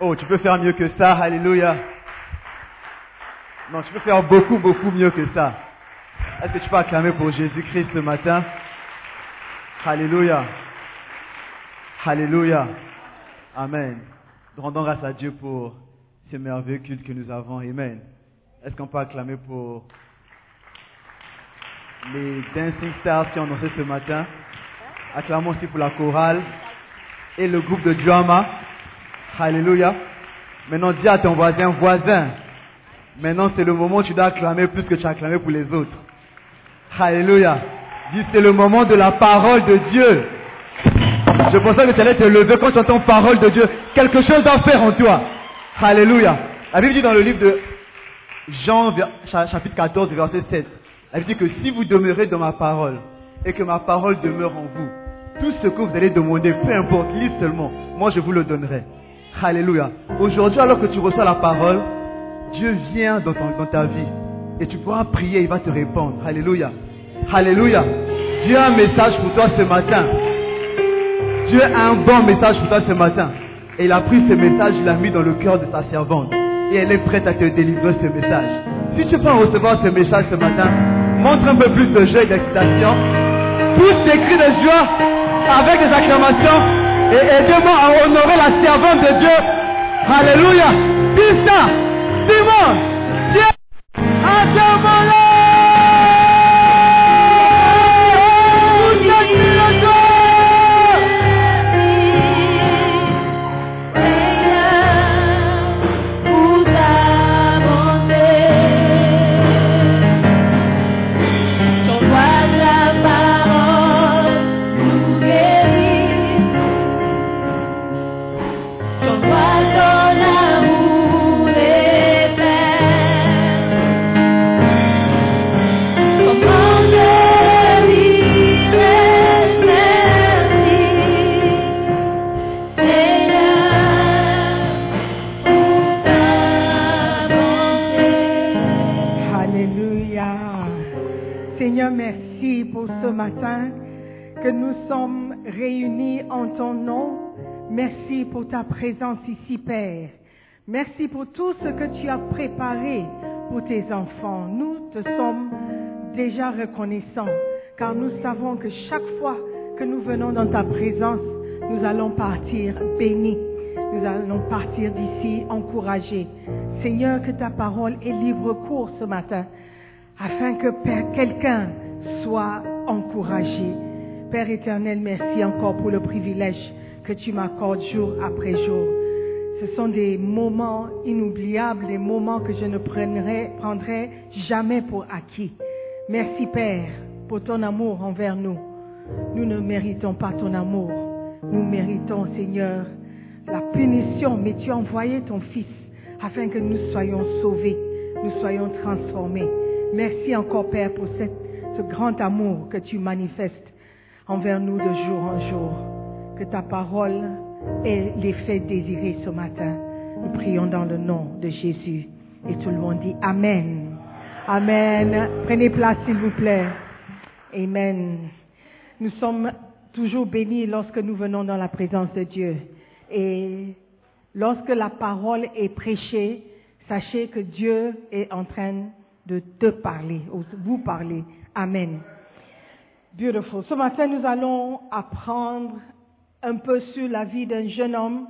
Oh, tu peux faire mieux que ça, alléluia. Non, tu peux faire beaucoup, beaucoup mieux que ça. Est-ce que tu peux acclamer pour Jésus-Christ ce matin? Alléluia. Alléluia. Amen. Rendons grâce à Dieu pour ce merveilleux culte que nous avons. Amen. Est-ce qu'on peut acclamer pour les Dancing Stars qui ont dansé ce matin? Acclamons aussi pour la chorale et le groupe de drama. Alléluia. Maintenant, dis à ton voisin, voisin. Maintenant, c'est le moment où tu dois acclamer plus que tu as acclamé pour les autres. Alléluia. Dis, c'est le moment de la parole de Dieu. Je pensais que tu allais te lever quand tu entends parole de Dieu. Quelque chose doit faire en toi. Alléluia. La Bible dit dans le livre de Jean, chapitre 14, verset 7. Elle dit que si vous demeurez dans ma parole et que ma parole demeure en vous, tout ce que vous allez demander, peu importe, lis seulement, moi je vous le donnerai. Alléluia. Aujourd'hui, alors que tu reçois la parole, Dieu vient dans, dans ta vie et tu pourras prier, il va te répondre. Alléluia. Alléluia. Dieu a un message pour toi ce matin. Dieu a un bon message pour toi ce matin. Et il a pris ce message, il l'a mis dans le cœur de sa servante. Et elle est prête à te délivrer ce message. Si tu peux recevoir ce message ce matin, montre un peu plus de jeu et d'excitation. Pousse des cris de joie avec des acclamations. Et aidez-moi à honorer la servante de Dieu. Alléluia. Dis ça. Dis-moi. Dieu a demandé. Pour Merci pour tout ce que tu as préparé pour tes enfants. Nous te sommes déjà reconnaissants car nous savons que chaque fois que nous venons dans ta présence, nous allons partir bénis. Nous allons partir d'ici encouragés. Seigneur, que ta parole ait libre cours ce matin afin que quelqu'un soit encouragé. Père éternel, merci encore pour le privilège que tu m'accordes jour après jour. Ce sont des moments inoubliables, des moments que je ne prendrai, jamais pour acquis. Merci Père pour ton amour envers nous. Nous ne méritons pas ton amour. Nous méritons, Seigneur, la punition, mais tu as envoyé ton Fils afin que nous soyons sauvés, nous soyons transformés. Merci encore, Père, pour ce grand amour que tu manifestes envers nous de jour en jour. Que ta parole ait l'effet désiré ce matin. Nous prions dans le nom de Jésus. Et tout le monde dit Amen. Amen. Prenez place, s'il vous plaît. Amen. Nous sommes toujours bénis lorsque nous venons dans la présence de Dieu. Et lorsque la parole est prêchée, sachez que Dieu est en train de te parler, ou vous parler. Amen. Beautiful. Ce matin, nous allons apprendre un peu sur la vie d'un jeune homme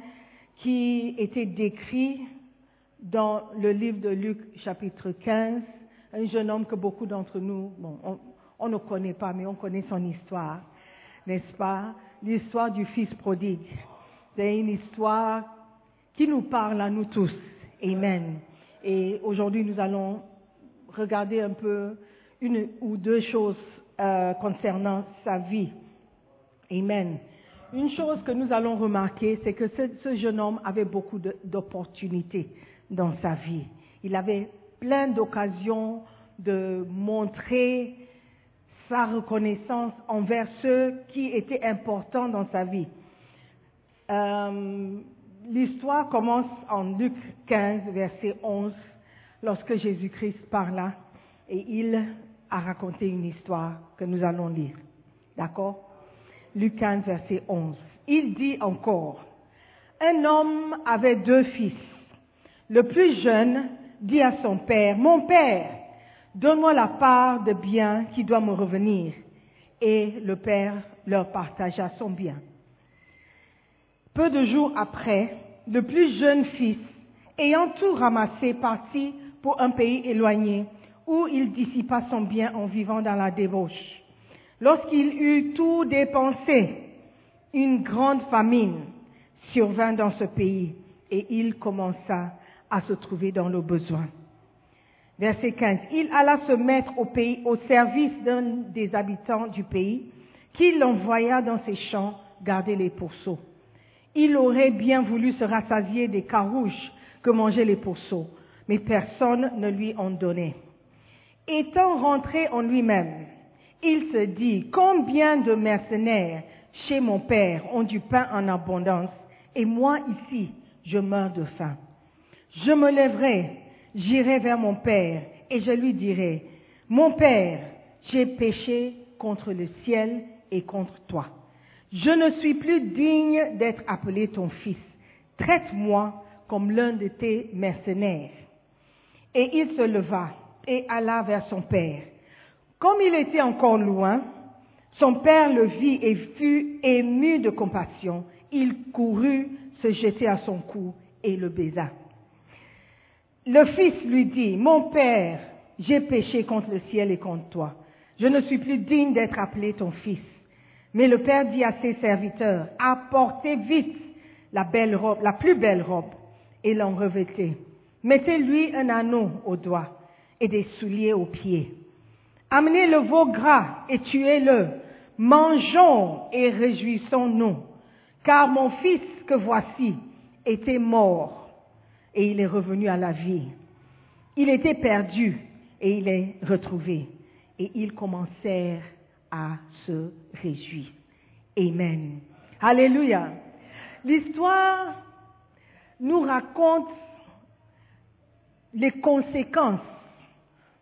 qui était décrit dans le livre de Luc chapitre 15. Un jeune homme que beaucoup d'entre nous, bon, on, ne connaît pas, mais on connaît son histoire, n'est-ce pas? L'histoire du fils prodigue. C'est une histoire qui nous parle à nous tous. Amen. Et aujourd'hui, nous allons regarder un peu une ou deux choses euh, concernant sa vie. Amen. Une chose que nous allons remarquer, c'est que ce, jeune homme avait beaucoup d'opportunités dans sa vie. Il avait plein d'occasions de montrer sa reconnaissance envers ceux qui étaient importants dans sa vie. Euh, L'histoire commence en Luc 15, verset 11, lorsque Jésus-Christ parla et il a raconté une histoire que nous allons lire. D'accord? Luc 15, verset 11. Il dit encore, Un homme avait deux fils. Le plus jeune dit à son père, Mon père, donne-moi la part de bien qui doit me revenir. Et le père leur partagea son bien. Peu de jours après, le plus jeune fils, ayant tout ramassé, partit pour un pays éloigné, où il dissipa son bien en vivant dans la débauche. Lorsqu'il eut tout dépensé, une grande famine survint dans ce pays et il commença à se trouver dans le besoin. Verset 15. Il alla se mettre au pays, au service d'un des habitants du pays, qui l'envoya dans ses champs garder les pourceaux. Il aurait bien voulu se rassasier des carouches que mangeaient les pourceaux, mais personne ne lui en donnait. Étant rentré en lui-même, il se dit, combien de mercenaires chez mon père ont du pain en abondance, et moi ici, je meurs de faim. Je me lèverai, j'irai vers mon père, et je lui dirai, mon père, j'ai péché contre le ciel et contre toi. Je ne suis plus digne d'être appelé ton fils. Traite-moi comme l'un de tes mercenaires. Et il se leva et alla vers son père. Comme il était encore loin, son père le vit et fut ému de compassion. Il courut se jeter à son cou et le baisa. Le fils lui dit, Mon père, j'ai péché contre le ciel et contre toi. Je ne suis plus digne d'être appelé ton fils. Mais le père dit à ses serviteurs, Apportez vite la belle robe, la plus belle robe, et l'en revêtez. Mettez-lui un anneau au doigt et des souliers aux pieds. Amenez le veau gras et tuez-le. Mangeons et réjouissons-nous. Car mon fils que voici était mort et il est revenu à la vie. Il était perdu et il est retrouvé. Et ils commencèrent à se réjouir. Amen. Alléluia. L'histoire nous raconte les conséquences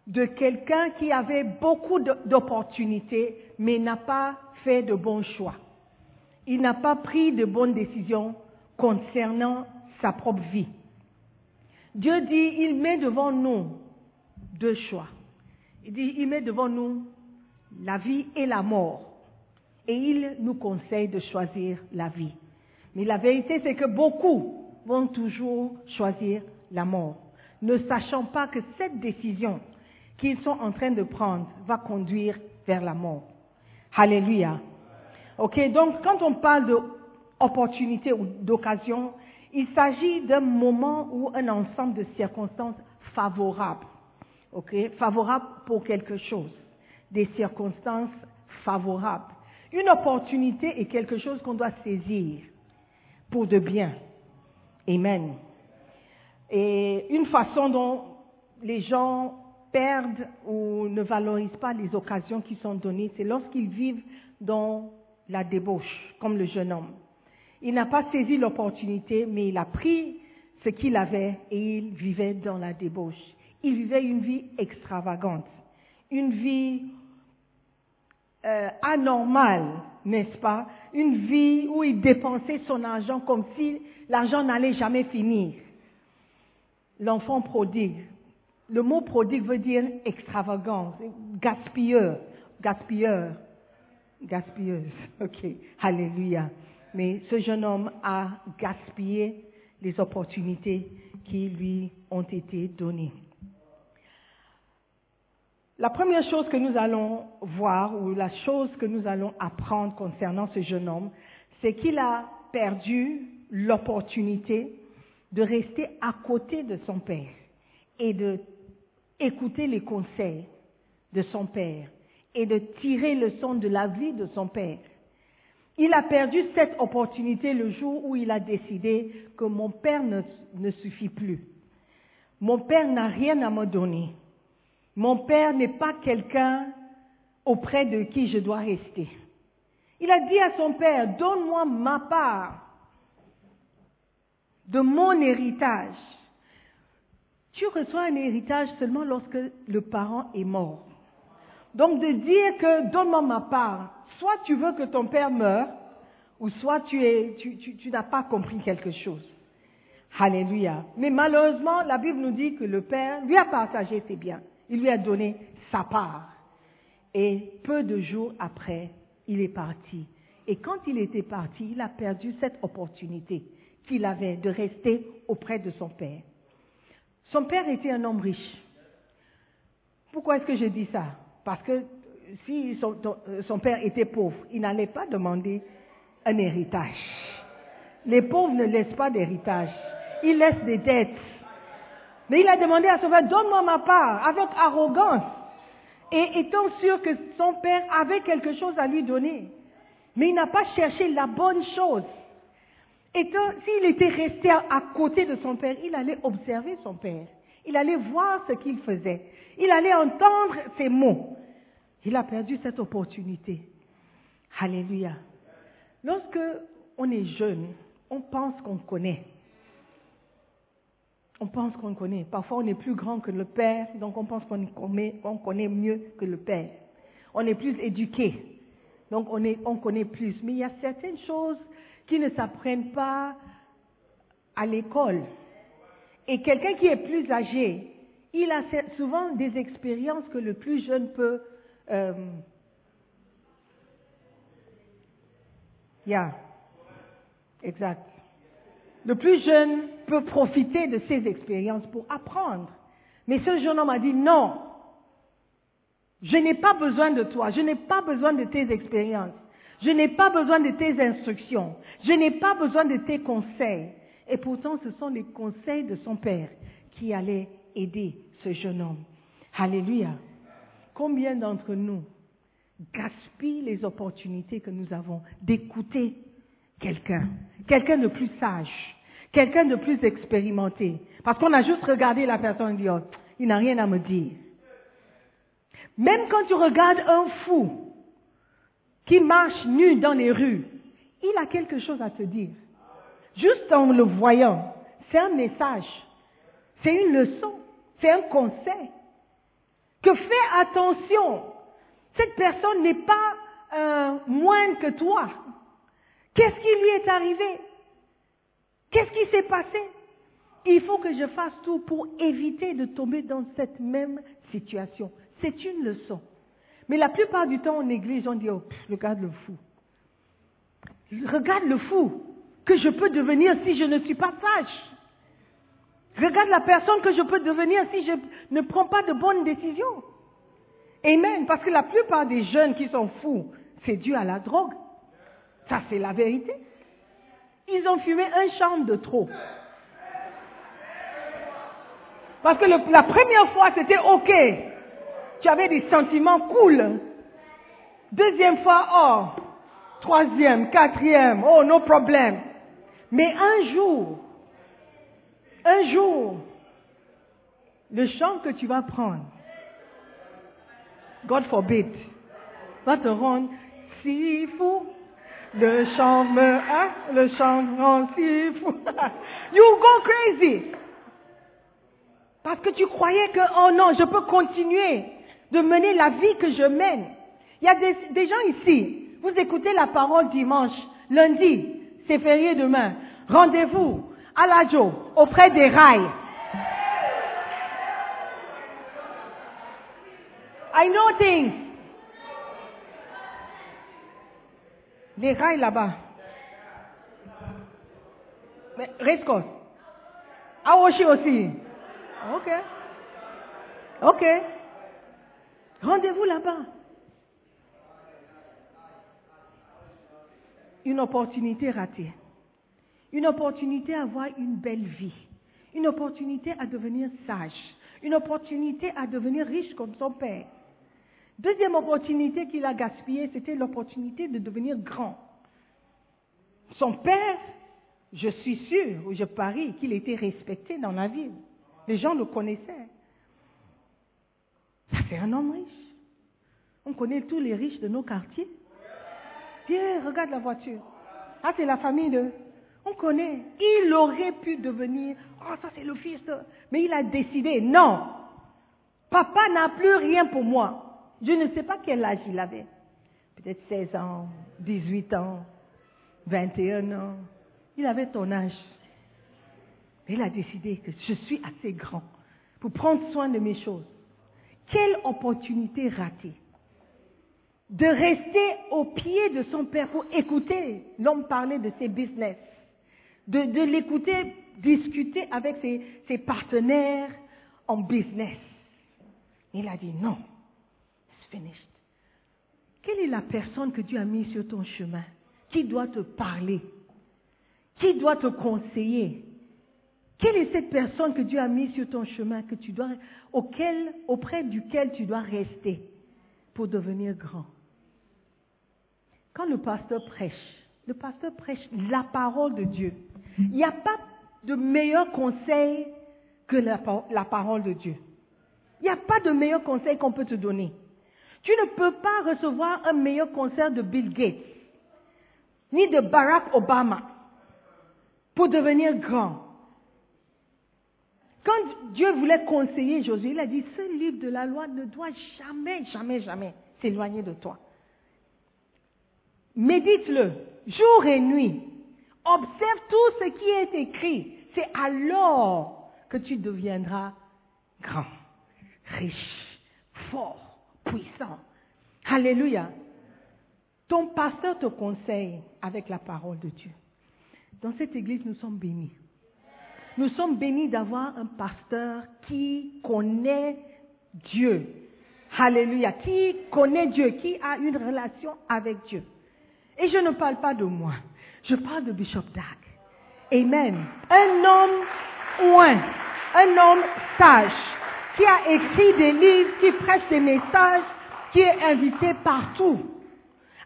de quelqu'un qui avait beaucoup d'opportunités, mais n'a pas fait de bons choix. Il n'a pas pris de bonnes décisions concernant sa propre vie. Dieu dit, il met devant nous deux choix. Il dit, il met devant nous la vie et la mort. Et il nous conseille de choisir la vie. Mais la vérité, c'est que beaucoup vont toujours choisir la mort, ne sachant pas que cette décision qu'ils sont en train de prendre va conduire vers la mort. Alléluia. Ok, donc quand on parle d'opportunité ou d'occasion, il s'agit d'un moment ou un ensemble de circonstances favorables. Ok, favorables pour quelque chose. Des circonstances favorables. Une opportunité est quelque chose qu'on doit saisir pour de bien. Amen. Et une façon dont les gens perdent ou ne valorisent pas les occasions qui sont données, c'est lorsqu'ils vivent dans la débauche, comme le jeune homme. Il n'a pas saisi l'opportunité, mais il a pris ce qu'il avait et il vivait dans la débauche. Il vivait une vie extravagante, une vie euh, anormale, n'est-ce pas? Une vie où il dépensait son argent comme si l'argent n'allait jamais finir. L'enfant prodigue. Le mot prodigue veut dire extravagant, gaspilleur, gaspilleur, gaspilleuse. Ok, alléluia. Mais ce jeune homme a gaspillé les opportunités qui lui ont été données. La première chose que nous allons voir, ou la chose que nous allons apprendre concernant ce jeune homme, c'est qu'il a perdu l'opportunité de rester à côté de son père et de écouter les conseils de son père et de tirer le son de la vie de son père. Il a perdu cette opportunité le jour où il a décidé que mon père ne, ne suffit plus. Mon père n'a rien à me donner. Mon père n'est pas quelqu'un auprès de qui je dois rester. Il a dit à son père, donne-moi ma part de mon héritage. Tu reçois un héritage seulement lorsque le parent est mort. Donc de dire que donne-moi ma part, soit tu veux que ton père meure, ou soit tu, es, tu, tu, tu n'as pas compris quelque chose. Alléluia. Mais malheureusement, la Bible nous dit que le Père lui a partagé ses biens. Il lui a donné sa part. Et peu de jours après, il est parti. Et quand il était parti, il a perdu cette opportunité qu'il avait de rester auprès de son Père. Son Père était un homme riche. Pourquoi est-ce que je dis ça? Parce que si son, euh, son Père était pauvre, il n'allait pas demander un héritage. Les pauvres ne laissent pas d'héritage. Ils laissent des dettes. Mais il a demandé à son père, donne-moi ma part, avec arrogance. Et étant sûr que son père avait quelque chose à lui donner. Mais il n'a pas cherché la bonne chose. Et s'il était resté à côté de son père, il allait observer son père. Il allait voir ce qu'il faisait. Il allait entendre ses mots. Il a perdu cette opportunité. Alléluia. Lorsque on est jeune, on pense qu'on connaît. On pense qu'on connaît. Parfois, on est plus grand que le Père, donc on pense qu'on connaît, on connaît mieux que le Père. On est plus éduqué, donc on connaît plus. Mais il y a certaines choses qui ne s'apprennent pas à l'école. Et quelqu'un qui est plus âgé, il a souvent des expériences que le plus jeune peut. Euh, yeah. Exact. Le plus jeune peut profiter de ces expériences pour apprendre. Mais ce jeune homme a dit non. Je n'ai pas besoin de toi. Je n'ai pas besoin de tes expériences. Je n'ai pas besoin de tes instructions. Je n'ai pas besoin de tes conseils. Et pourtant, ce sont les conseils de son père qui allaient aider ce jeune homme. Alléluia. Combien d'entre nous gaspillent les opportunités que nous avons d'écouter quelqu'un, quelqu'un de plus sage, quelqu'un de plus expérimenté, parce qu'on a juste regardé la personne et dit, oh, il n'a rien à me dire. Même quand tu regardes un fou qui marche nu dans les rues, il a quelque chose à te dire. Juste en le voyant, c'est un message, c'est une leçon, c'est un conseil. Que fais attention, cette personne n'est pas euh, moindre que toi. Qu'est-ce qui lui est arrivé? Qu'est-ce qui s'est passé? Il faut que je fasse tout pour éviter de tomber dans cette même situation. C'est une leçon. Mais la plupart du temps, on néglige, on dit, oh, regarde le fou. Regarde le fou que je peux devenir si je ne suis pas sage. Regarde la personne que je peux devenir si je ne prends pas de bonnes décisions. Amen. Parce que la plupart des jeunes qui sont fous, c'est dû à la drogue. Ça, c'est la vérité. Ils ont fumé un champ de trop. Parce que la première fois, c'était OK. Tu avais des sentiments cool. Deuxième fois, oh. Troisième, quatrième, oh, no problème. Mais un jour, un jour, le chant que tu vas prendre, God forbid, va te rendre si fou. Le chant me, le chant rend si fou. You go crazy. Parce que tu croyais que, oh non, je peux continuer de mener la vie que je mène. Il y a des, gens ici, vous écoutez la parole dimanche, lundi, c'est férié demain. Rendez-vous à l'Ajo, auprès des rails. I know things. Les rails là-bas. Mais Rescos. Aoshi aussi. Ok. Ok. Rendez-vous là-bas. Une opportunité ratée. Une opportunité à avoir une belle vie. Une opportunité à devenir sage. Une opportunité à devenir riche comme son père. Deuxième opportunité qu'il a gaspillée, c'était l'opportunité de devenir grand. Son père, je suis sûr, ou je parie, qu'il était respecté dans la ville. Les gens le connaissaient. C'est un homme riche. On connaît tous les riches de nos quartiers. Viens, regarde la voiture. Ah, c'est la famille de... On connaît. Il aurait pu devenir... Oh, ça, c'est le fils. Mais il a décidé, non. Papa n'a plus rien pour moi. Je ne sais pas quel âge il avait. Peut-être 16 ans, 18 ans. 21 ans. Il avait ton âge. Il a décidé que je suis assez grand pour prendre soin de mes choses. Quelle opportunité ratée de rester au pied de son père pour écouter l'homme parler de ses business, de, l'écouter discuter avec ses, ses partenaires en business. Il a dit non, it's finished. Quelle est la personne que Dieu a mise sur ton chemin Qui doit te parler Qui doit te conseiller? Quelle est cette personne que Dieu a mise sur ton chemin que tu dois, auquel, auprès duquel tu dois rester pour devenir grand? Quand le pasteur prêche, le pasteur prêche la parole de Dieu. Il n'y a pas de meilleur conseil que la, la parole de Dieu. Il n'y a pas de meilleur conseil qu'on peut te donner. Tu ne peux pas recevoir un meilleur conseil de Bill Gates, ni de Barack Obama, pour devenir grand. Quand Dieu voulait conseiller Josué, il a dit, ce livre de la loi ne doit jamais, jamais, jamais s'éloigner de toi. Médite-le jour et nuit. Observe tout ce qui est écrit. C'est alors que tu deviendras grand, riche, fort, puissant. Alléluia. Ton pasteur te conseille avec la parole de Dieu. Dans cette église, nous sommes bénis. Nous sommes bénis d'avoir un pasteur qui connaît Dieu. Alléluia. Qui connaît Dieu, qui a une relation avec Dieu. Et je ne parle pas de moi. Je parle de Bishop Dag. Amen. Un homme oint, un homme sage, qui a écrit des livres, qui prêche des messages, qui est invité partout.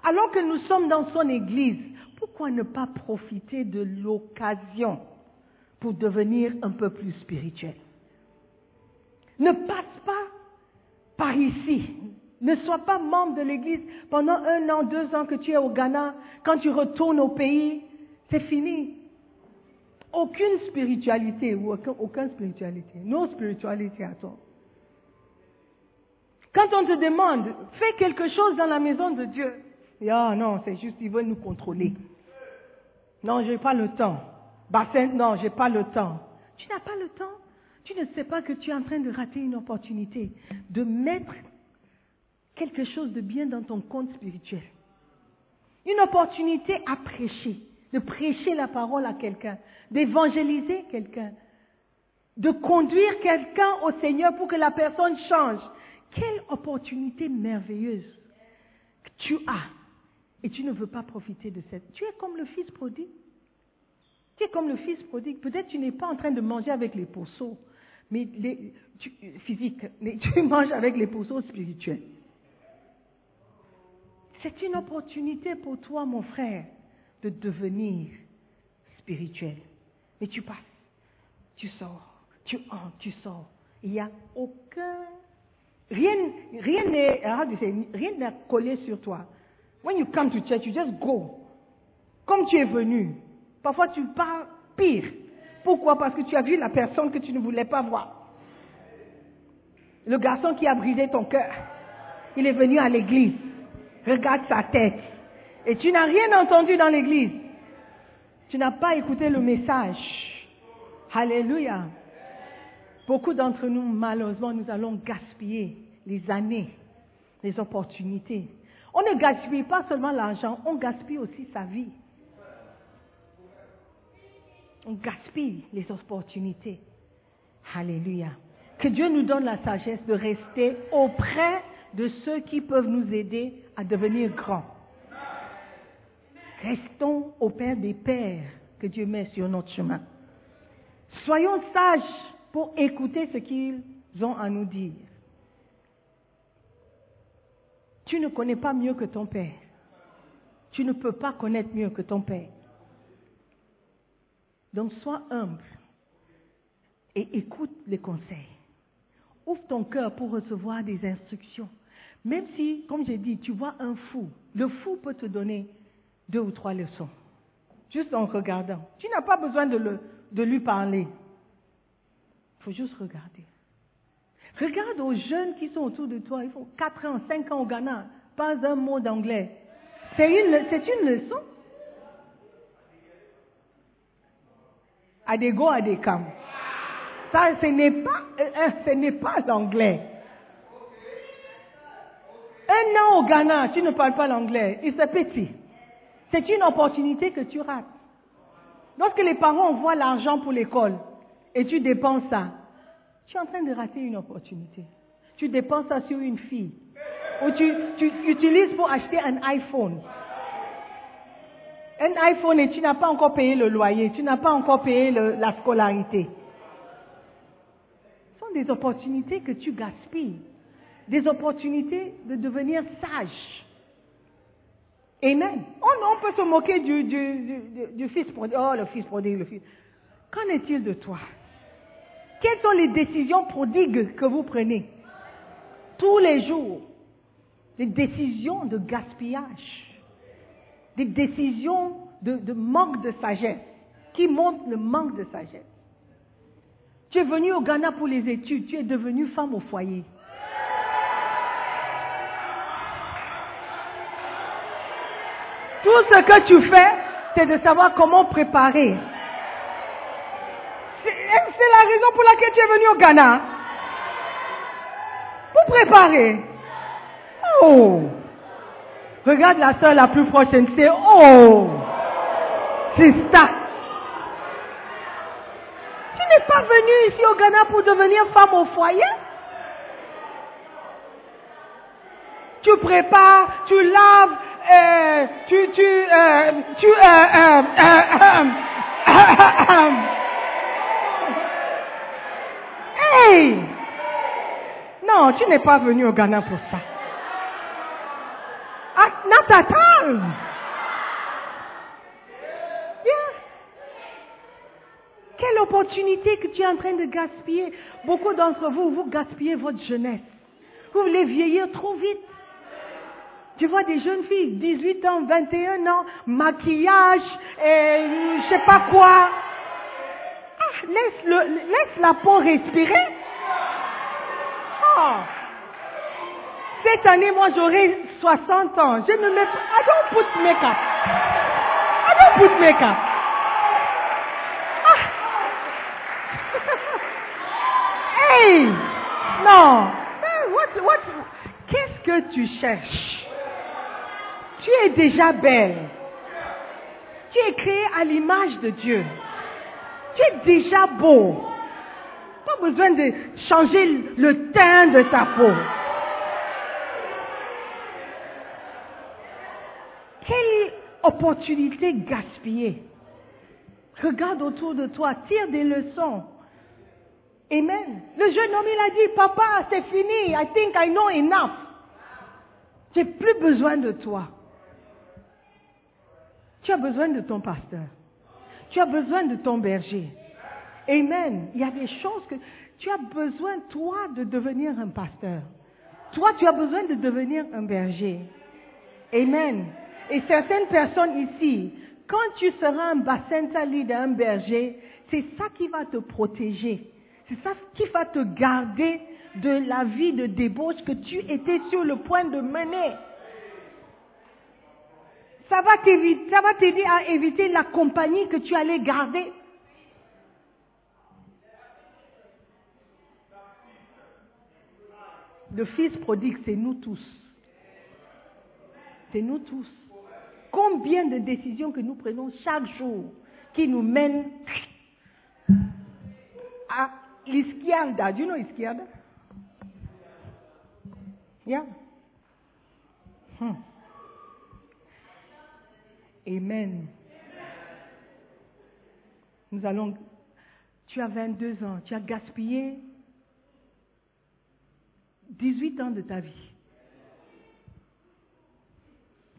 Alors que nous sommes dans son église, pourquoi ne pas profiter de l'occasion pour devenir un peu plus spirituel Ne passe pas par ici. Ne sois pas membre de l'église pendant un an, deux ans que tu es au Ghana. Quand tu retournes au pays, c'est fini. Aucune spiritualité ou aucun, aucune spiritualité. No spiritualité à toi. Quand on te demande, fais quelque chose dans la maison de Dieu. Ah non, c'est juste, il veut nous contrôler. Non, j'ai pas le temps. Bassin, non, j'ai pas le temps. Tu n'as pas le temps. Tu ne sais pas que tu es en train de rater une opportunité de mettre quelque chose de bien dans ton compte spirituel. Une opportunité à prêcher, de prêcher la parole à quelqu'un, d'évangéliser quelqu'un, de conduire quelqu'un au Seigneur pour que la personne change. Quelle opportunité merveilleuse que tu as et tu ne veux pas profiter de cette. Tu es comme le fils prodigue. Tu comme le fils prodigue. Peut-être tu n'es pas en train de manger avec les pourceaux mais les, physiques, mais tu manges avec les pourceaux spirituels. C'est une opportunité pour toi, mon frère, de devenir spirituel. Mais tu passes, tu sors, tu entres, tu sors. Il n'y a aucun. Rien rien n'est rien n'est collé sur toi. When you come to church, you just go. Comme tu es venu. Parfois tu pars pire. Pourquoi? Parce que tu as vu la personne que tu ne voulais pas voir. Le garçon qui a brisé ton cœur. Il est venu à l'église. Regarde sa tête. Et tu n'as rien entendu dans l'église. Tu n'as pas écouté le message. Alléluia. Beaucoup d'entre nous, malheureusement, nous allons gaspiller les années, les opportunités. On ne gaspille pas seulement l'argent, on gaspille aussi sa vie. On gaspille les opportunités. Alléluia. Que Dieu nous donne la sagesse de rester auprès de ceux qui peuvent nous aider à devenir grands. Restons au Père des Pères que Dieu met sur notre chemin. Soyons sages pour écouter ce qu'ils ont à nous dire. Tu ne connais pas mieux que ton Père. Tu ne peux pas connaître mieux que ton Père. Donc sois humble et écoute les conseils. Ouvre ton cœur pour recevoir des instructions. Même si, comme j'ai dit, tu vois un fou, le fou peut te donner deux ou trois leçons, juste en regardant. Tu n'as pas besoin de, lui parler. Il faut juste regarder. Regarde aux jeunes qui sont autour de toi, ils font 4 ans, 5 ans au Ghana, pas un mot d'anglais. C'est une, c'est une leçon. Adego, Adekam. Ça, ce n'est pas, euh, euh, ce n'est pas l'anglais. Un an au Ghana, tu ne parles pas l'anglais. Et c'est petit. C'est une opportunité que tu rates. Lorsque les parents envoient l'argent pour l'école et tu dépenses ça, tu es en train de rater une opportunité. Tu dépenses ça sur une fille. Ou tu, tu utilises pour acheter un iPhone. Un iPhone et tu n'as pas encore payé le loyer, tu n'as pas encore payé la scolarité. Ce sont des opportunités que tu gaspilles. Des opportunités de devenir sage. Amen. On, on peut se moquer du, fils prodigue. Oh, le fils prodigue, le fils. Qu'en est-il de toi? Quelles sont les décisions prodigues que vous prenez? Tous les jours Des décisions de gaspillage, des décisions de, manque de sagesse, qui montrent le manque de sagesse. Tu es venu au Ghana pour les études, tu es devenue femme au foyer. Tout ce que tu fais, c'est de savoir comment préparer. C'est c'est la raison pour laquelle tu es venu au Ghana. Pour préparer. Oh. Regarde la soeur la plus proche et c'est oh. C'est ça. Tu n'es pas venu ici au Ghana pour devenir femme au foyer. Tu prépares, tu laves, euh, tu, tu, euh, tu, euh, Hey! Non, tu n'es pas venu au Ghana pour ça. Yeah. Quelle opportunité que tu es en train de gaspiller. Beaucoup d'entre vous, vous gaspillez votre jeunesse. Vous voulez vieillir trop vite. Tu vois des jeunes filles, 18 ans, 21 ans, maquillage, et je sais pas quoi. Ah, laisse, laisse la peau respirer. Ah. Cette année, moi, j'aurai 60 ans. Je ne mets pas. I don't put makeup. I don't put makeup. Ah. hey! Non. Eh, What, what, qu'est-ce que tu cherches? Tu es déjà belle. Tu es créée à l'image de Dieu. Tu es déjà beau. Pas besoin de changer le teint de ta peau. Quelle opportunité gaspillée. Regarde autour de toi, tire des leçons. Amen. Le jeune homme, il a dit, papa, c'est fini. I think I know enough. J'ai plus besoin de toi. Tu as besoin de ton pasteur. Tu as besoin de ton berger. Amen. Il y a des choses que tu as besoin, toi, de devenir un pasteur. Toi, tu as besoin de devenir un berger. Amen. Et certaines personnes ici, quand tu seras un bassin leader, un berger, c'est ça qui va te protéger. C'est ça qui va te garder de la vie de débauche que tu étais sur le point de mener. Ça va t'éviter, ça va t'aider à éviter la compagnie que tu allais garder. Le fils prodigue, c'est nous tous. C'est nous tous. Combien de décisions que nous prenons chaque jour qui nous mènent à l'izquierda. Do you know izquierda? Hmm. Amen. Nous allons. Tu as 22 ans, tu as gaspillé 18 ans de ta vie.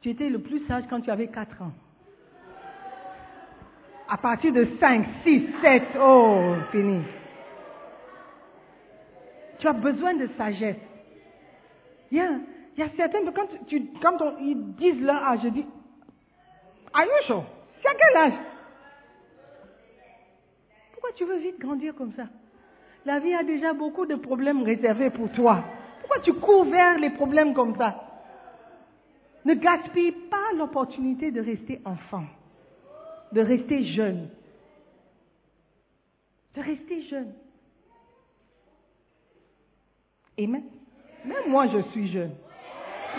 Tu étais le plus sage quand tu avais 4 ans. À partir de 5, 6, 7, oh, fini. Tu as besoin de sagesse. Il y a, certaines, quand, tu, quand ils disent leur âge, je dis, Are you sure? Tu as quel âge? Pourquoi tu veux vite grandir comme ça? La vie a déjà beaucoup de problèmes réservés pour toi. Pourquoi tu cours vers les problèmes comme ça? Ne gaspille pas l'opportunité de rester enfant, de rester jeune. de rester jeune. Amen. Même moi, je suis jeune.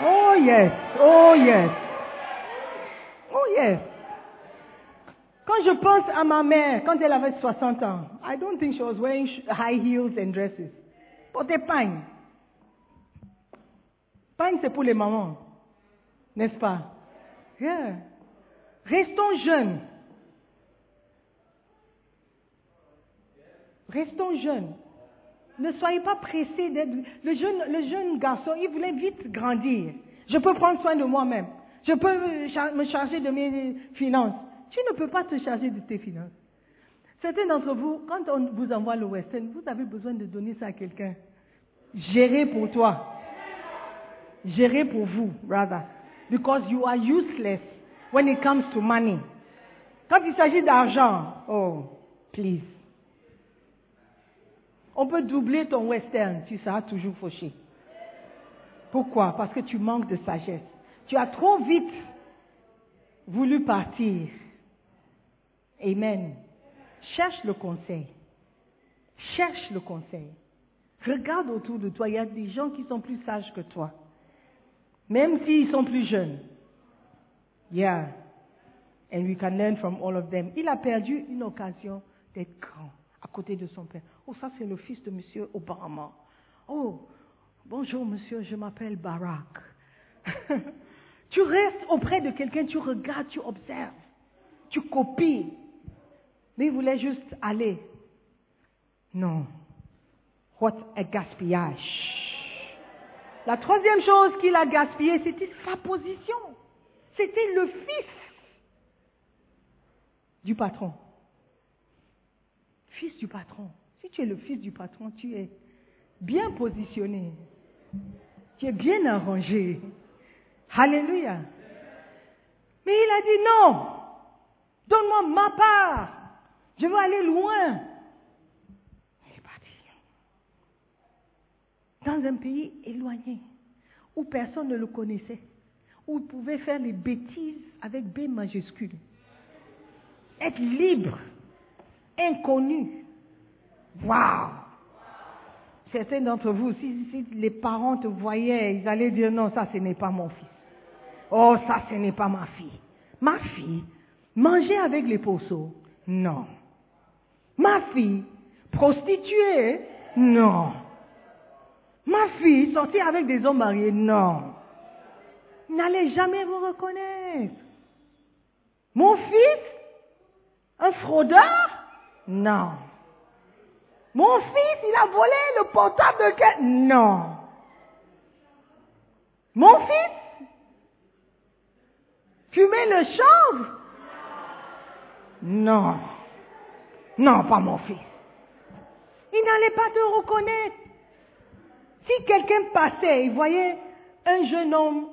Oh yes, oh yes, oh yes. Quand je pense à ma mère, quand elle avait 60 ans, I don't think she was wearing high heels and dresses. Portait pagne. Pagne, c'est pour les mamans. N'est-ce pas? Yeah. Restons jeunes. Restons jeunes. Ne soyez pas pressés d'être. Le jeune, le jeune garçon, il voulait vite grandir. Je peux prendre soin de moi-même. Je peux me char- me charger de mes finances. Tu ne peux pas te charger de tes finances. Certains d'entre vous, quand on vous envoie le Western, vous avez besoin de donner ça à quelqu'un. Gérer pour toi. Gérer pour vous, rather. Because you are useless when it comes to money. Quand il s'agit d'argent, oh, please. On peut doubler ton western, tu seras toujours fauché. Pourquoi? Parce que tu manques de sagesse. Tu as trop vite voulu partir. Amen. Cherche le conseil. Cherche le conseil. Regarde autour de toi, il y a des gens qui sont plus sages que toi. Même s'ils sont plus jeunes. Yeah. And we can learn from all of them. Il a perdu une occasion d'être grand à côté de son père. Oh, ça c'est le fils de monsieur Obama. Oh, bonjour monsieur, je m'appelle Barack. tu restes auprès de quelqu'un, tu regardes, tu observes, tu copies. Mais il voulait juste aller. Non. What a gaspillage. La troisième chose qu'il a gaspillé, c'était sa position. C'était le fils du patron. Fils du patron. Si tu es le fils du patron, tu es bien positionné. Tu es bien arrangé. Alléluia. Mais il a dit non. Donne-moi ma part. Je veux aller loin. Il est parti. Dans un pays éloigné, où personne ne le connaissait, où il pouvait faire les bêtises avec B majuscule. Être libre, inconnu. Waouh! Certains d'entre vous, si, si les parents te voyaient, ils allaient dire non, ça ce n'est pas mon fils. Oh, ça ce n'est pas ma fille. Ma fille, manger avec les poceaux? Non. Ma fille, prostituée? Non. Ma fille, sortir avec des hommes mariés? Non. N'allez jamais vous reconnaître. Mon fils? Un fraudeur? Non. Mon fils, il a volé le portable de quelqu'un? Non. Mon fils? Fumer le chanvre? Non. Non, pas mon fils. Il n'allait pas te reconnaître. Si quelqu'un passait, il voyait un jeune homme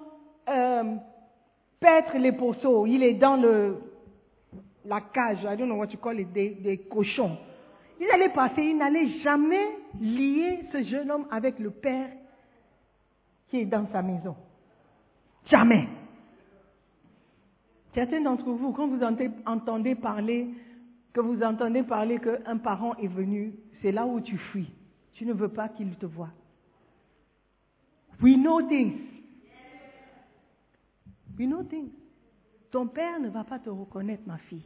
euh, paître les poceaux, il est dans la cage, I don't know what you call it, des, des cochons. Il allait passer, il n'allait jamais lier ce jeune homme avec le père qui est dans sa maison. Jamais. Certains d'entre vous, quand vous entendez parler, que vous entendez parler qu'un parent est venu, c'est là où tu fuis. Tu ne veux pas qu'il te voie. We know things. We know things. Ton père ne va pas te reconnaître, ma fille.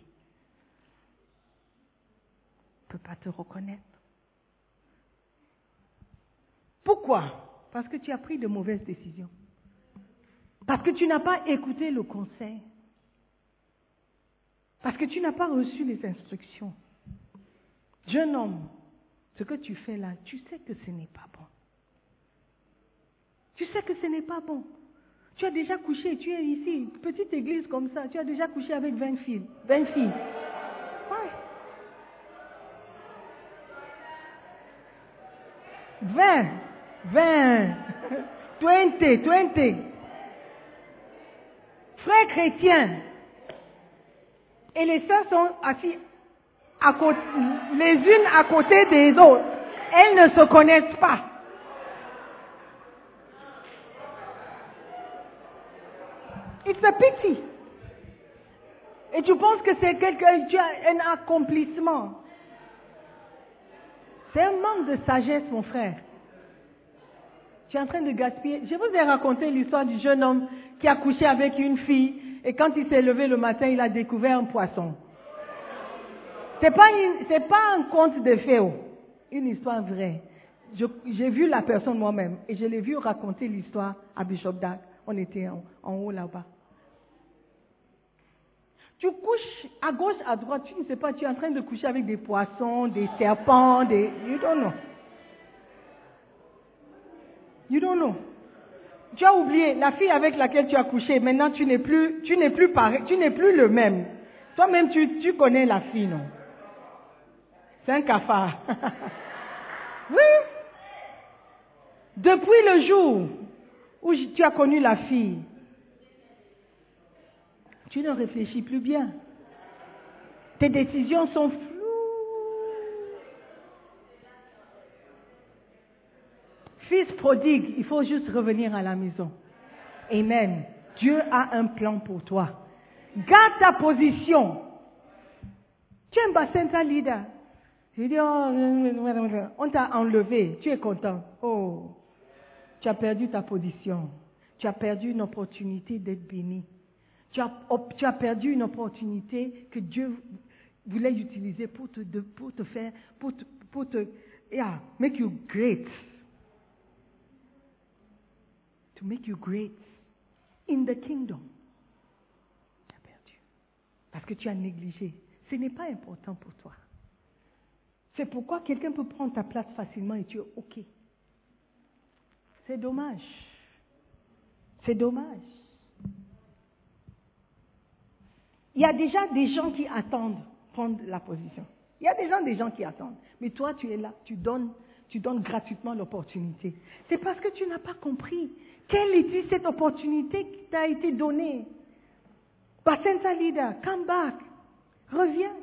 Il ne peut pas te reconnaître. Pourquoi? Parce que tu as pris de mauvaises décisions. Parce que tu n'as pas écouté le conseil. Parce que tu n'as pas reçu les instructions. Jeune homme, ce que tu fais là, tu sais que ce n'est pas bon. Tu sais que ce n'est pas bon. Tu as déjà couché, tu es ici, petite église comme ça, tu as déjà couché avec 20 filles. 20 filles. Ouais. 20, 20, 20, 20. Frères chrétiens, et les sœurs sont assises les unes à côté des autres. Elles ne se connaissent pas. It's a pity. Et tu penses que c'est as un accomplissement. C'est un manque de sagesse, mon frère. Tu es en train de gaspiller. Je vous ai raconté l'histoire du jeune homme qui a couché avec une fille et quand il s'est levé le matin, il a découvert un poisson. C'est pas une- c'est pas un conte de fées, une histoire vraie. J'ai vu la personne moi-même et je l'ai vu raconter l'histoire à Bishop Dag. On était en haut là-bas. Tu couches à gauche, à droite, tu ne sais pas, tu es en train de coucher avec des poissons, des serpents, des... You don't know. You don't know. Tu as oublié, la fille avec laquelle tu as couché, maintenant tu n'es plus, tu n'es plus pareil, tu n'es plus le même. Toi-même, tu, tu connais la fille, non? C'est un cafard. oui. Depuis le jour où tu as connu la fille, tu ne réfléchis plus bien. Tes décisions sont floues. Fils prodigue, il faut juste revenir à la maison. Amen. Dieu a un plan pour toi. Garde ta position. Tu es un bassin leader. Je dis, oh, on t'a enlevé. Tu es content. Oh, tu as perdu ta position. Tu as perdu une opportunité d'être béni. Tu as, perdu une opportunité que Dieu voulait utiliser pour te, pour te faire, pour te, make you great. To make you great in the kingdom. Tu as perdu. Parce que tu as négligé. Ce n'est pas important pour toi. C'est pourquoi quelqu'un peut prendre ta place facilement et tu es OK. C'est dommage. C'est dommage. Il y a déjà des gens qui attendent prendre la position. Il y a déjà des gens qui attendent. Mais toi, tu es là, tu donnes, tu donnes gratuitement l'opportunité. C'est parce que tu n'as pas compris quelle était cette opportunité qui t'a été donnée. Bacenta leader, come back. Reviens.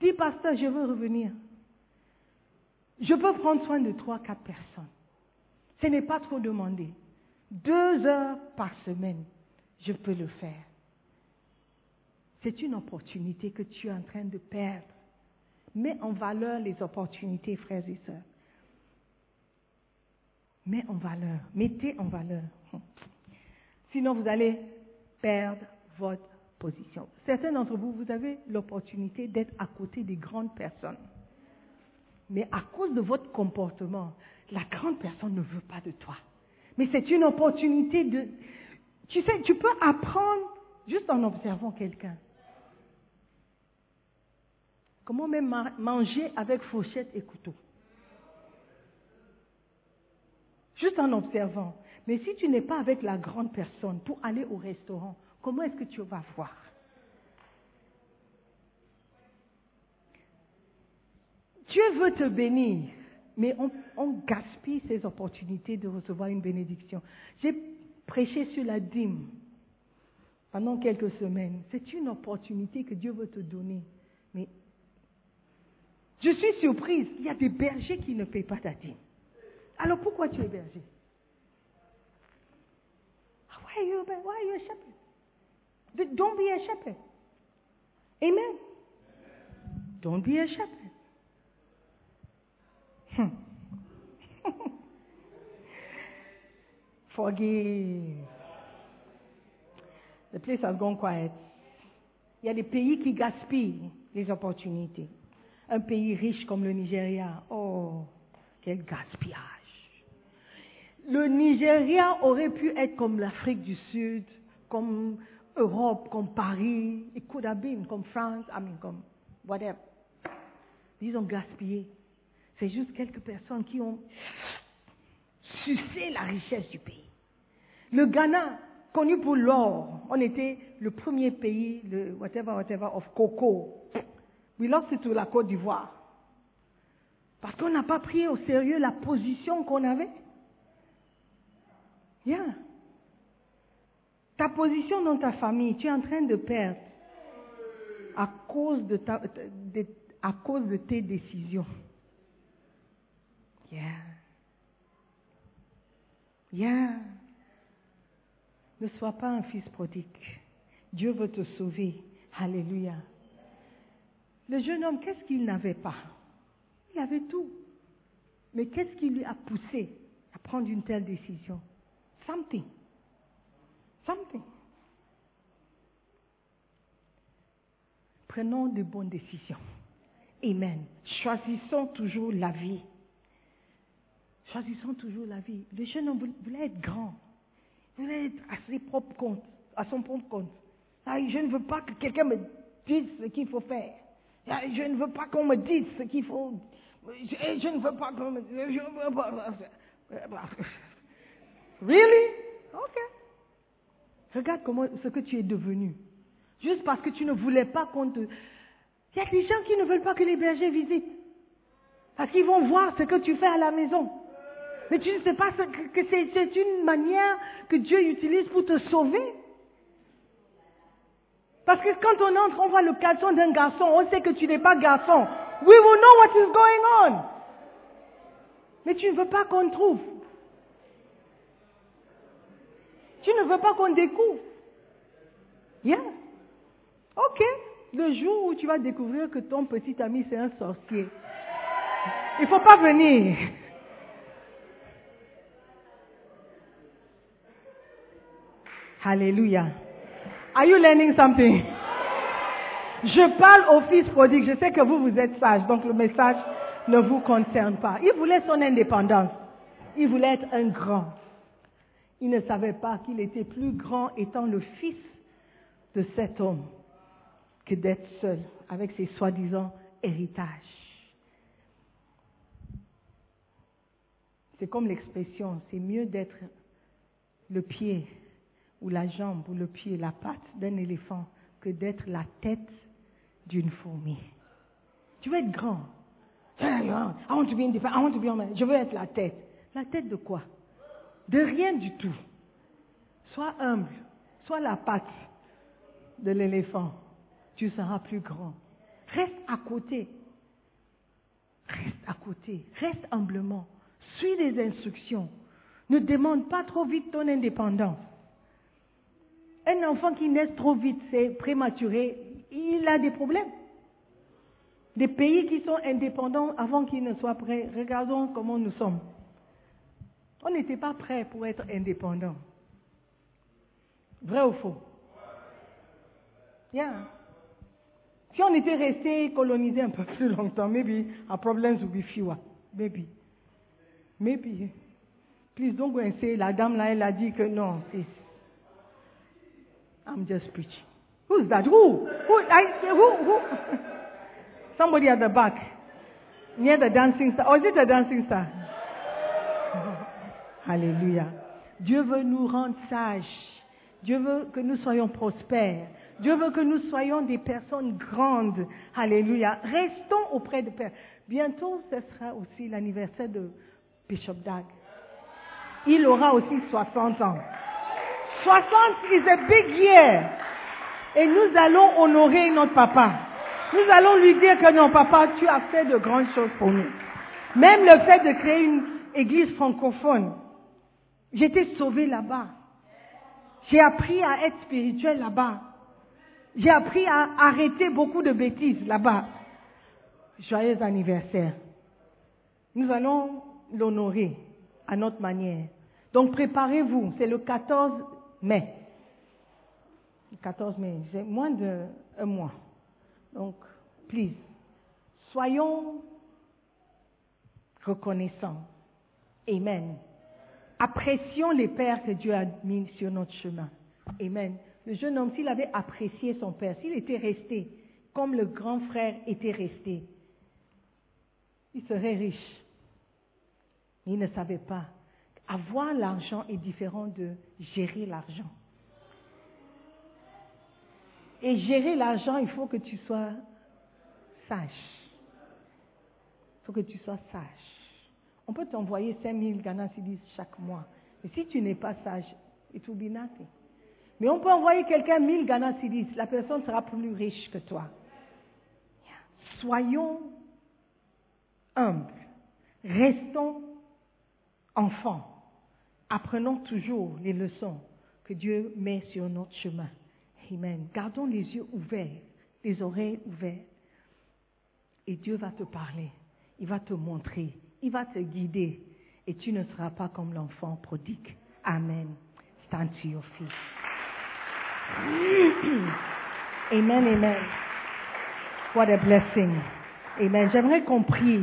Dis, pasteur, je veux revenir. Je peux prendre soin de trois, quatre personnes. Ce n'est pas trop demandé. Deux heures par semaine, je peux le faire. C'est une opportunité que tu es en train de perdre. Mets en valeur les opportunités, frères et sœurs. Mets en valeur. Mettez en valeur. Sinon, vous allez perdre votre position. Certains d'entre vous, vous avez l'opportunité d'être à côté des grandes personnes. Mais à cause de votre comportement, la grande personne ne veut pas de toi. Mais c'est une opportunité de... Tu sais, tu peux apprendre juste en observant quelqu'un. Comment même ma- manger avec fourchette et couteau. Juste en observant. Mais si tu n'es pas avec la grande personne pour aller au restaurant, comment est-ce que tu vas voir Dieu veut te bénir, mais on, on gaspille ces opportunités de recevoir une bénédiction. J'ai prêché sur la dîme pendant quelques semaines. C'est une opportunité que Dieu veut te donner. Je suis surprise, il y a des bergers qui ne payent pas ta dîme. Alors pourquoi tu es berger? Why are you, why are you a shepherd? Don't be a shepherd. Amen. Don't be a shepherd. Hmm. Forgive. The place has gone quiet. Il y a des pays qui gaspillent les opportunités. Un pays riche comme le Nigeria, oh, quel gaspillage. Le Nigeria aurait pu être comme l'Afrique du Sud, comme Europe, comme Paris, it could have been comme France, I mean, comme whatever. Ils ont gaspillé. C'est juste quelques personnes qui ont sucé la richesse du pays. Le Ghana, connu pour l'or, on était le premier pays, le whatever, whatever, of coco. We lost it to la Côte d'Ivoire. Parce qu'on n'a pas pris au sérieux la position qu'on avait. Yeah. Ta position dans ta famille, tu es en train de perdre à cause de, ta, à cause de tes décisions. Yeah. Yeah. Ne sois pas un fils prodigue. Dieu veut te sauver. Alléluia. Le jeune homme, qu'est-ce qu'il n'avait pas? Il avait tout. Mais qu'est-ce qui lui a poussé à prendre une telle décision? Something. Something. Prenons de bonnes décisions. Amen. Choisissons toujours la vie. Choisissons toujours la vie. Le jeune homme voulait être grand. Il voulait être à, ses propres comptes, à son propre compte. Ah, je ne veux pas que quelqu'un me dise ce qu'il faut faire. Ah, Je ne veux pas qu'on me dise ce qu'il faut. Je, je ne veux pas qu'on me dise. Je ne veux pas. Really? Ok. Regarde comment, ce que tu es devenu. Juste parce que tu ne voulais pas qu'on te... Il y a des gens qui ne veulent pas que les bergers visitent. Parce qu'ils vont voir ce que tu fais à la maison. Mais tu ne sais pas ce que, c'est une manière que Dieu utilise pour te sauver. Parce que quand on entre, on voit le caleçon d'un garçon, on sait que tu n'es pas garçon. We will know what is going on. Mais tu ne veux pas qu'on trouve. Tu ne veux pas qu'on découvre. Yeah. Ok. Le jour où tu vas découvrir que ton petit ami c'est un sorcier, il ne faut pas venir. Alléluia. Are you learning something? Je parle au fils prodigue. Je sais que vous, vous êtes sage, donc le message ne vous concerne pas. Il voulait son indépendance. Il voulait être un grand. Il ne savait pas qu'il était plus grand étant le fils de cet homme que d'être seul avec ses soi-disant héritages. C'est comme l'expression, c'est mieux d'être le pied ou la jambe ou le pied, la patte d'un éléphant que d'être la tête d'une fourmi. Tu veux être grand. I want to be independent. I want to be on Je veux être la tête. La tête de quoi? De rien du tout. Sois humble. Sois la patte de l'éléphant. Tu seras plus grand. Reste à côté. Reste à côté. Reste humblement. Suis les instructions. Ne demande pas trop vite ton indépendance. Un enfant qui naît trop vite, c'est prématuré, il a des problèmes. Des pays qui sont indépendants avant qu'ils ne soient prêts, regardons comment nous sommes. On n'était pas prêts pour être indépendants. Vrai ou faux? Yeah. Si on était resté colonisé un peu plus longtemps, maybe our problems would be fewer. Maybe. Maybe. Please don't go and say, la dame là, elle a dit que non, sis. I'm just preaching. Who's that? Who? Who? I, who? Who? Somebody at the back, near the dancing star. Or is it a dancing star? Alléluia. Dieu veut nous rendre sages. Dieu veut que nous soyons prospères. Dieu veut que nous soyons des personnes grandes. Alléluia. Restons auprès de Père. Bientôt, ce sera aussi l'anniversaire de Bishop Dag. Il aura aussi 60 ans. 60 is a big year. Et nous allons honorer notre papa. Nous allons lui dire que non, papa, tu as fait de grandes choses pour nous. Même le fait de créer une église francophone. J'étais sauvée là-bas. J'ai appris à être spirituel là-bas. J'ai appris à arrêter beaucoup de bêtises là-bas. Joyeux anniversaire. Nous allons l'honorer à notre manière. Donc préparez-vous, c'est le 14 mai. Le 14 mai, c'est moins d'un mois. Donc, please, soyons reconnaissants. Amen. Apprécions les pères que Dieu a mis sur notre chemin. Amen. Le jeune homme, s'il avait apprécié son père, s'il était resté comme le grand frère était resté, il serait riche. Il ne savait pas. Avoir l'argent est différent de gérer l'argent. Et gérer l'argent, il faut que tu sois sage. Il faut que tu sois sage. On peut t'envoyer 5000 Ghana Cedis chaque mois. Mais si tu n'es pas sage, it will be nothing. Mais on peut envoyer quelqu'un 1000 Ghana Cedis. La personne sera plus riche que toi. Soyons humbles. Restons enfants. Apprenons toujours les leçons que Dieu met sur notre chemin. Amen. Gardons les yeux ouverts, les oreilles ouvertes. Et Dieu va te parler. Il va te montrer. Il va te guider et tu ne seras pas comme l'enfant prodigue. Amen. Stand to your feet. Amen, amen. What a blessing. Amen. J'aimerais qu'on prie,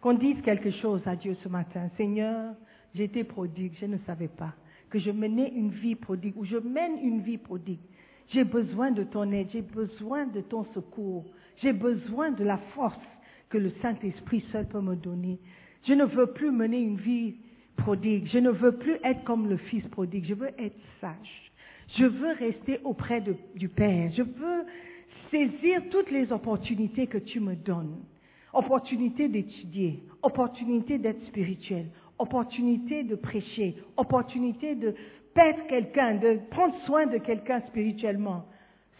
qu'on dise quelque chose à Dieu ce matin. Seigneur, j'étais prodigue, je ne savais pas que je menais une vie prodigue ou je mène une vie prodigue. J'ai besoin de ton aide, j'ai besoin de ton secours, j'ai besoin de la force que le Saint-Esprit seul peut me donner. Je ne veux plus mener une vie prodigue, je ne veux plus être comme le fils prodigue, je veux être sage. Je veux rester auprès du Père, je veux saisir toutes les opportunités que tu me donnes. Opportunité d'étudier, opportunité d'être spirituel, opportunité de prêcher, opportunité de perdre quelqu'un, de prendre soin de quelqu'un spirituellement.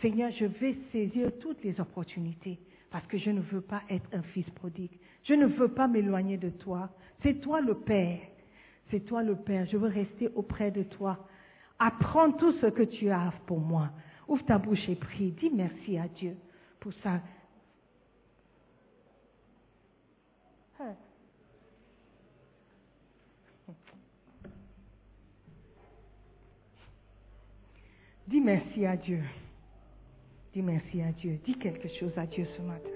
Seigneur, je vais saisir toutes les opportunités parce que je ne veux pas être un fils prodigue. Je ne veux pas m'éloigner de toi. C'est toi le Père. C'est toi le Père. Je veux rester auprès de toi. Apprends tout ce que tu as pour moi. Ouvre ta bouche et prie. Dis merci à Dieu pour ça. Hein. Dis merci à Dieu. Dis merci à Dieu. Dis quelque chose à Dieu ce matin.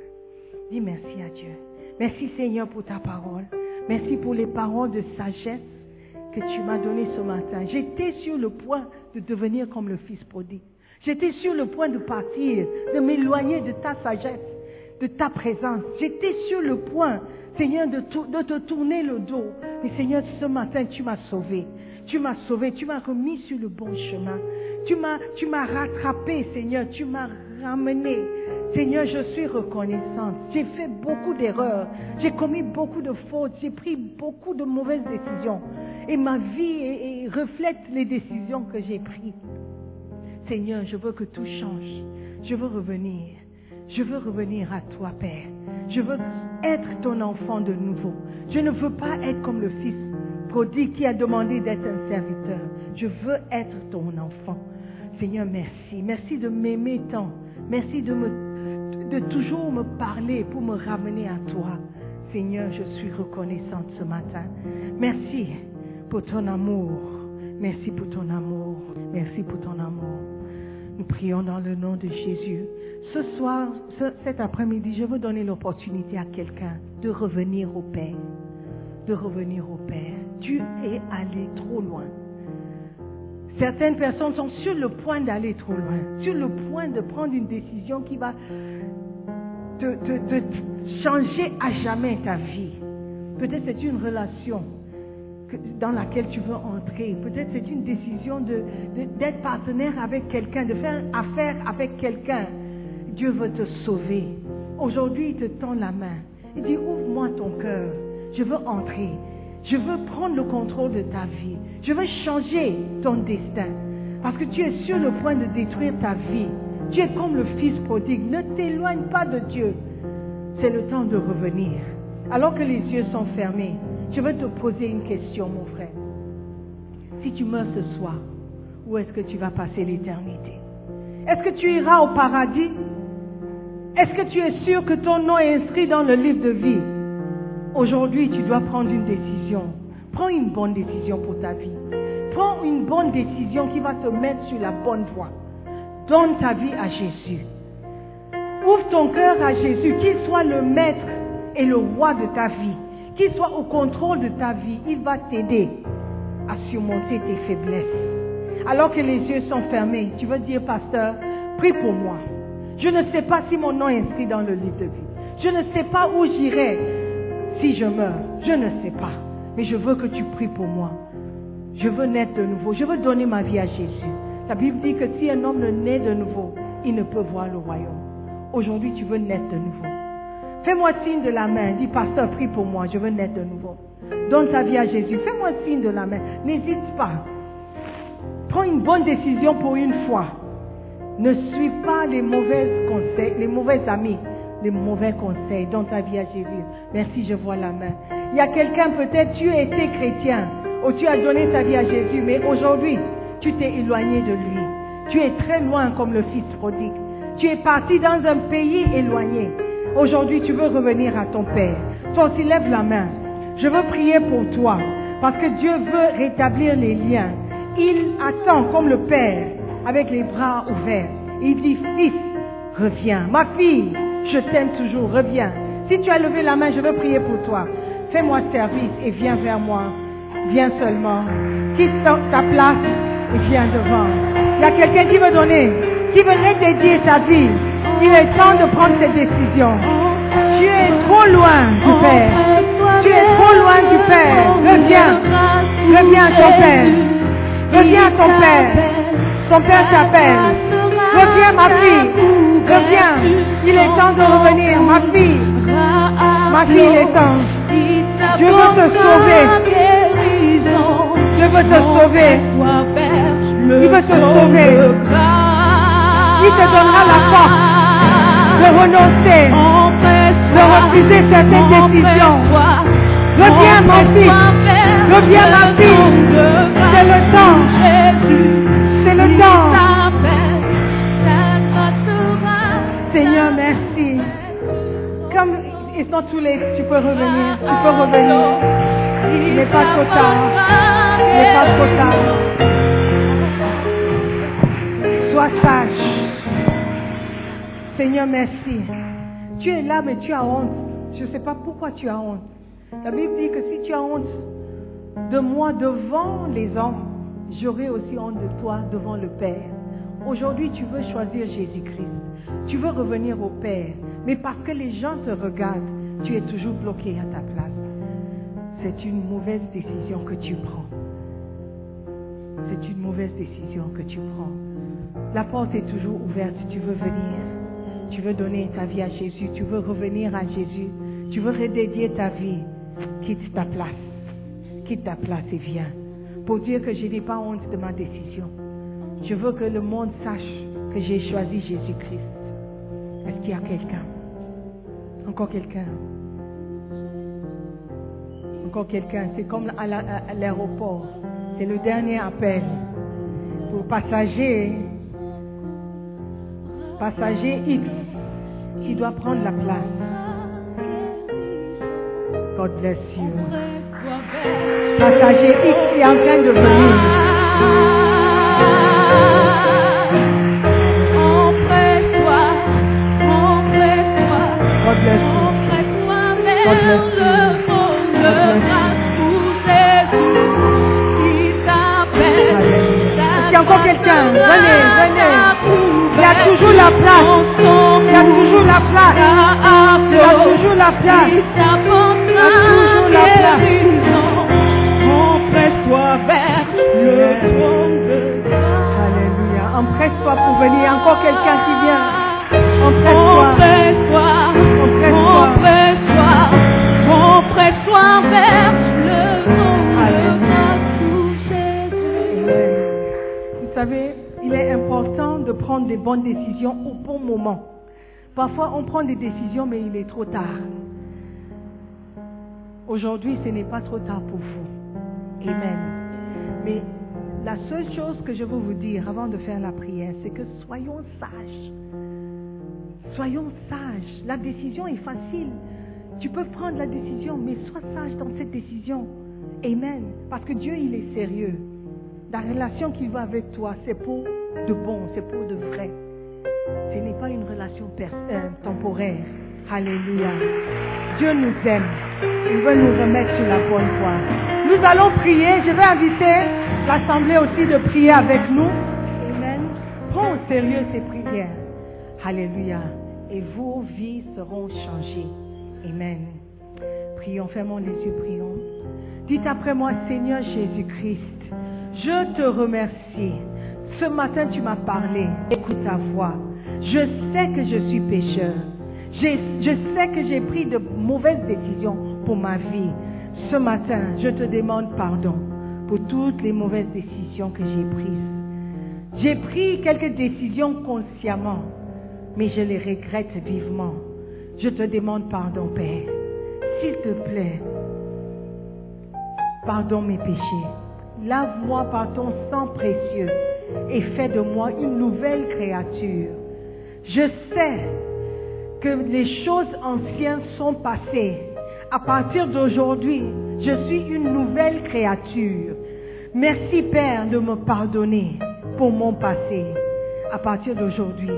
Dis merci à Dieu. Merci Seigneur pour ta parole. Merci pour les paroles de sagesse que tu m'as données ce matin. J'étais sur le point de devenir comme le fils prodigue. J'étais sur le point de partir, de m'éloigner de ta sagesse, de ta présence. J'étais sur le point, Seigneur, de, de te tourner le dos. Mais Seigneur, ce matin, tu m'as sauvé. Tu m'as sauvé, tu m'as remis sur le bon chemin. Tu m'as, tu m'as rattrapé, Seigneur, tu m'as ramené. Seigneur, je suis reconnaissante. J'ai fait beaucoup d'erreurs. J'ai commis beaucoup de fautes. J'ai pris beaucoup de mauvaises décisions. Et ma vie reflète les décisions que j'ai prises. Seigneur, je veux que tout change. Je veux revenir. Je veux revenir à toi, Père. Je veux être ton enfant de nouveau. Je ne veux pas être comme le fils prodigue qui a demandé d'être un serviteur. Je veux être ton enfant. Seigneur, merci. Merci de m'aimer tant. Merci de, me, toujours me parler pour me ramener à toi. Seigneur, je suis reconnaissante ce matin. Merci pour ton amour. Merci pour ton amour. Merci pour ton amour. Nous prions dans le nom de Jésus. Ce soir, ce- cet après-midi, je veux donner l'opportunité à quelqu'un de revenir au Père. De revenir au Père. Tu es allé trop loin. Certaines personnes sont sur le point d'aller trop loin, sur le point de prendre une décision qui va te, changer à jamais ta vie. Peut-être c'est une relation dans laquelle tu veux entrer. Peut-être c'est une décision de- de- d'être partenaire avec quelqu'un, de faire affaire avec quelqu'un. Dieu veut te sauver. Aujourd'hui, il te tend la main. Il dit, ouvre-moi ton cœur. Je veux entrer. Je veux prendre le contrôle de ta vie. Je veux changer ton destin. Parce que tu es sur le point de détruire ta vie. Tu es comme le fils prodigue. Ne t'éloigne pas de Dieu. C'est le temps de revenir. Alors que les yeux sont fermés, je veux te poser une question, mon frère. Si tu meurs ce soir, où est-ce que tu vas passer l'éternité? Est-ce que tu iras au paradis? Est-ce que tu es sûr que ton nom est inscrit dans le livre de vie? Aujourd'hui, tu dois prendre une décision. Prends une bonne décision pour ta vie. Prends une bonne décision qui va te mettre sur la bonne voie. Donne ta vie à Jésus. Ouvre ton cœur à Jésus, qu'il soit le maître et le roi de ta vie, qu'il soit au contrôle de ta vie. Il va t'aider à surmonter tes faiblesses. Alors que les yeux sont fermés, tu veux dire, pasteur, prie pour moi. Je ne sais pas si mon nom est inscrit dans le livre de vie. Je ne sais pas où j'irai si je meurs. Je ne sais pas. Mais je veux que tu pries pour moi. Je veux naître de nouveau. Je veux donner ma vie à Jésus. La Bible dit que si un homme ne naît de nouveau, il ne peut voir le royaume. Aujourd'hui, tu veux naître de nouveau. Fais-moi signe de la main. Dis, pasteur, prie pour moi. Je veux naître de nouveau. Donne ta vie à Jésus. Fais-moi signe de la main. N'hésite pas. Prends une bonne décision pour une fois. Ne suis pas les mauvais conseils, les mauvais amis, les mauvais conseils. Donne ta vie à Jésus. Merci, je vois la main. Il y a quelqu'un, peut-être, tu étais chrétien, ou tu as donné ta vie à Jésus, mais aujourd'hui, tu t'es éloigné de lui. Tu es très loin comme le fils prodigue. Tu es parti dans un pays éloigné. Aujourd'hui, tu veux revenir à ton Père. Toi aussi, lève la main. Je veux prier pour toi parce que Dieu veut rétablir les liens. Il attend comme le Père avec les bras ouverts. Il dit, fils, reviens. Ma fille, je t'aime toujours, reviens. Si tu as levé la main, je veux prier pour toi. Fais-moi service et viens vers moi. Viens seulement. Quitte ta place et viens devant. Il y a quelqu'un qui veut donner, qui veut dédier sa vie. Il est temps de prendre cette décision. Tu es trop loin du Père. Tu es trop loin du Père. Reviens. Reviens à ton Père. Reviens à ton Père. Ton Père t'appelle. Reviens ma fille. Reviens. Il est temps de revenir. Ma fille. Ma fille, il est temps. Je veux te sauver. Je veux te sauver. Il veut te sauver. Il te donnera la force de renoncer, de refuser certaines décisions. Reviens mon fils. Reviens ma fille. C'est le temps. C'est le temps. Seigneur, merci. Comme ils sont tous les, tu peux revenir, tu peux revenir. Il n'est pas trop tard. Il n'est pas trop. Sois sage. Seigneur, merci. Tu es là, mais tu as honte. Je ne sais pas pourquoi tu as honte. La Bible dit que si tu as honte de moi devant les hommes, j'aurai aussi honte de toi devant le Père. Aujourd'hui, tu veux choisir Jésus-Christ. Tu veux revenir au Père. Mais parce que les gens te regardent, tu es toujours bloqué à ta place. C'est une mauvaise décision que tu prends. C'est une mauvaise décision que tu prends. La porte est toujours ouverte. Tu veux venir. Tu veux donner ta vie à Jésus. Tu veux revenir à Jésus. Tu veux redédier ta vie. Quitte ta place. Quitte ta place et viens. Pour dire que je n'ai pas honte de ma décision. Je veux que le monde sache que j'ai choisi Jésus-Christ. Est-ce qu'il y a quelqu'un? Encore quelqu'un? Encore quelqu'un? C'est comme à la- à l'aéroport. C'est le dernier appel. Pour passager, passager X qui doit prendre la place. God bless you. Passager X qui est en train de venir. Qu'il y a encore quelqu'un Venez, venez. Il y a toujours la place. Il y a toujours la place. Il y a toujours la place. Il y a toujours la place. Alléluia. Empresse-toi pour venir. Encore quelqu'un qui vient. Empresse-toi. Savez, il est important de prendre des bonnes décisions au bon moment. Parfois, on prend des décisions, mais il est trop tard. Aujourd'hui, ce n'est pas trop tard pour vous. Amen. Mais la seule chose que je veux vous dire avant de faire la prière, c'est que soyons sages. Soyons sages. La décision est facile. Tu peux prendre la décision, mais sois sage dans cette décision. Amen. Parce que Dieu, il est sérieux. La relation qu'il veut avec toi, c'est pour de bon, c'est pour de vrai. Ce n'est pas une relation euh, temporaire. Alléluia. Dieu nous aime. Il veut nous remettre sur la bonne voie. Nous allons prier. Je vais inviter l'Assemblée aussi de prier avec nous. Amen. Prends au sérieux ces prières. Alléluia. Et vos vies seront changées. Amen. Prions, fermons les yeux, prions. Dites après moi, Seigneur Jésus-Christ, je te remercie. Ce matin, tu m'as parlé. Écoute ta voix. Je sais que je suis pécheur. Je sais que j'ai pris de mauvaises décisions pour ma vie. Ce matin, je te demande pardon pour toutes les mauvaises décisions que j'ai prises. J'ai pris quelques décisions consciemment, mais je les regrette vivement. Je te demande pardon, Père. S'il te plaît, pardon mes péchés. Lave-moi par ton sang précieux et fais de moi une nouvelle créature. Je sais que les choses anciennes sont passées. À partir d'aujourd'hui, Je suis une nouvelle créature. Merci Père de me pardonner pour mon passé. À partir d'aujourd'hui,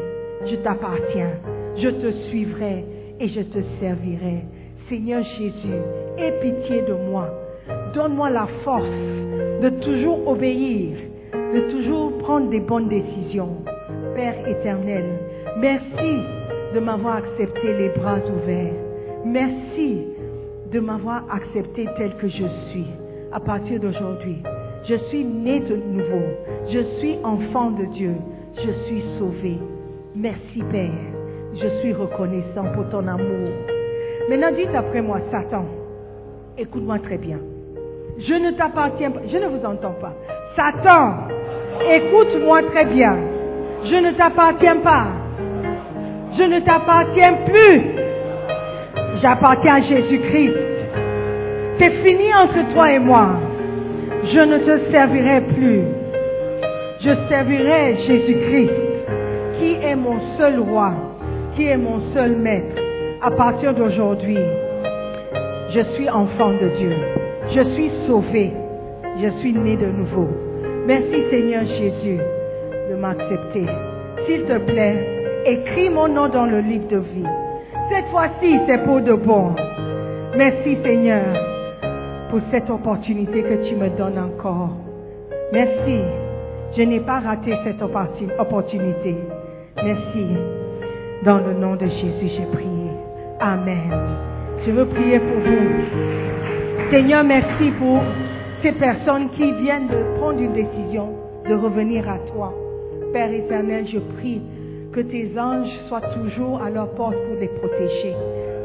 je t'appartiens. Je te suivrai et je te servirai. Seigneur Jésus, aie pitié de moi. Donne-moi la force de toujours obéir, de toujours prendre des bonnes décisions. Père éternel, merci de m'avoir accepté les bras ouverts. Merci de m'avoir accepté tel que je suis. À partir d'aujourd'hui, je suis né de nouveau. Je suis enfant de Dieu. Je suis sauvé. Merci Père. Je suis reconnaissant pour ton amour. Maintenant, dites après moi, Satan, écoute-moi très bien. Je ne t'appartiens pas. Je ne vous entends pas. Satan, écoute-moi très bien. Je ne t'appartiens pas. Je ne t'appartiens plus. J'appartiens à Jésus-Christ. C'est fini entre toi et moi. Je ne te servirai plus. Je servirai Jésus-Christ, qui est mon seul roi, qui est mon seul maître. À partir d'aujourd'hui, je suis enfant de Dieu. Je suis sauvé. Je suis né de nouveau. Merci Seigneur Jésus de m'accepter. S'il te plaît, écris mon nom dans le livre de vie. Cette fois-ci, c'est pour de bon. Merci Seigneur pour cette opportunité que tu me donnes encore. Merci. Je n'ai pas raté cette opportun- opportunité. Merci. Dans le nom de Jésus, j'ai prié. Amen. Je veux prier pour vous. Seigneur, merci pour ces personnes qui viennent de prendre une décision de revenir à toi. Père éternel, je prie que tes anges soient toujours à leur porte pour les protéger.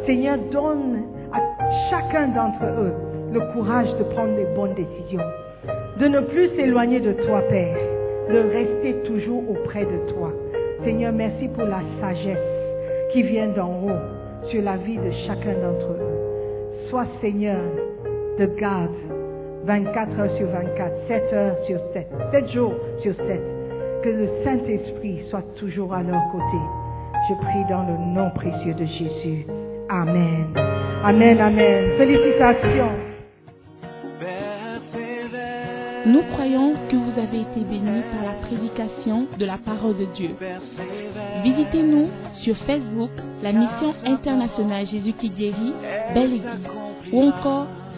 Seigneur, donne à chacun d'entre eux le courage de prendre les bonnes décisions, de ne plus s'éloigner de toi, Père, de rester toujours auprès de toi. Seigneur, merci pour la sagesse qui vient d'en haut sur la vie de chacun d'entre eux. Sois Seigneur de garde 24 heures sur 24, 7 heures sur 7, 7 jours sur 7. Que le Saint-Esprit soit toujours à leur côté. Je prie dans le nom précieux de Jésus. Amen. Amen, amen. Félicitations. Nous croyons que vous avez été bénis par la prédication de la parole de Dieu. Visitez-nous sur Facebook, la mission internationale Jésus qui guérit, Belle Église. Ou encore,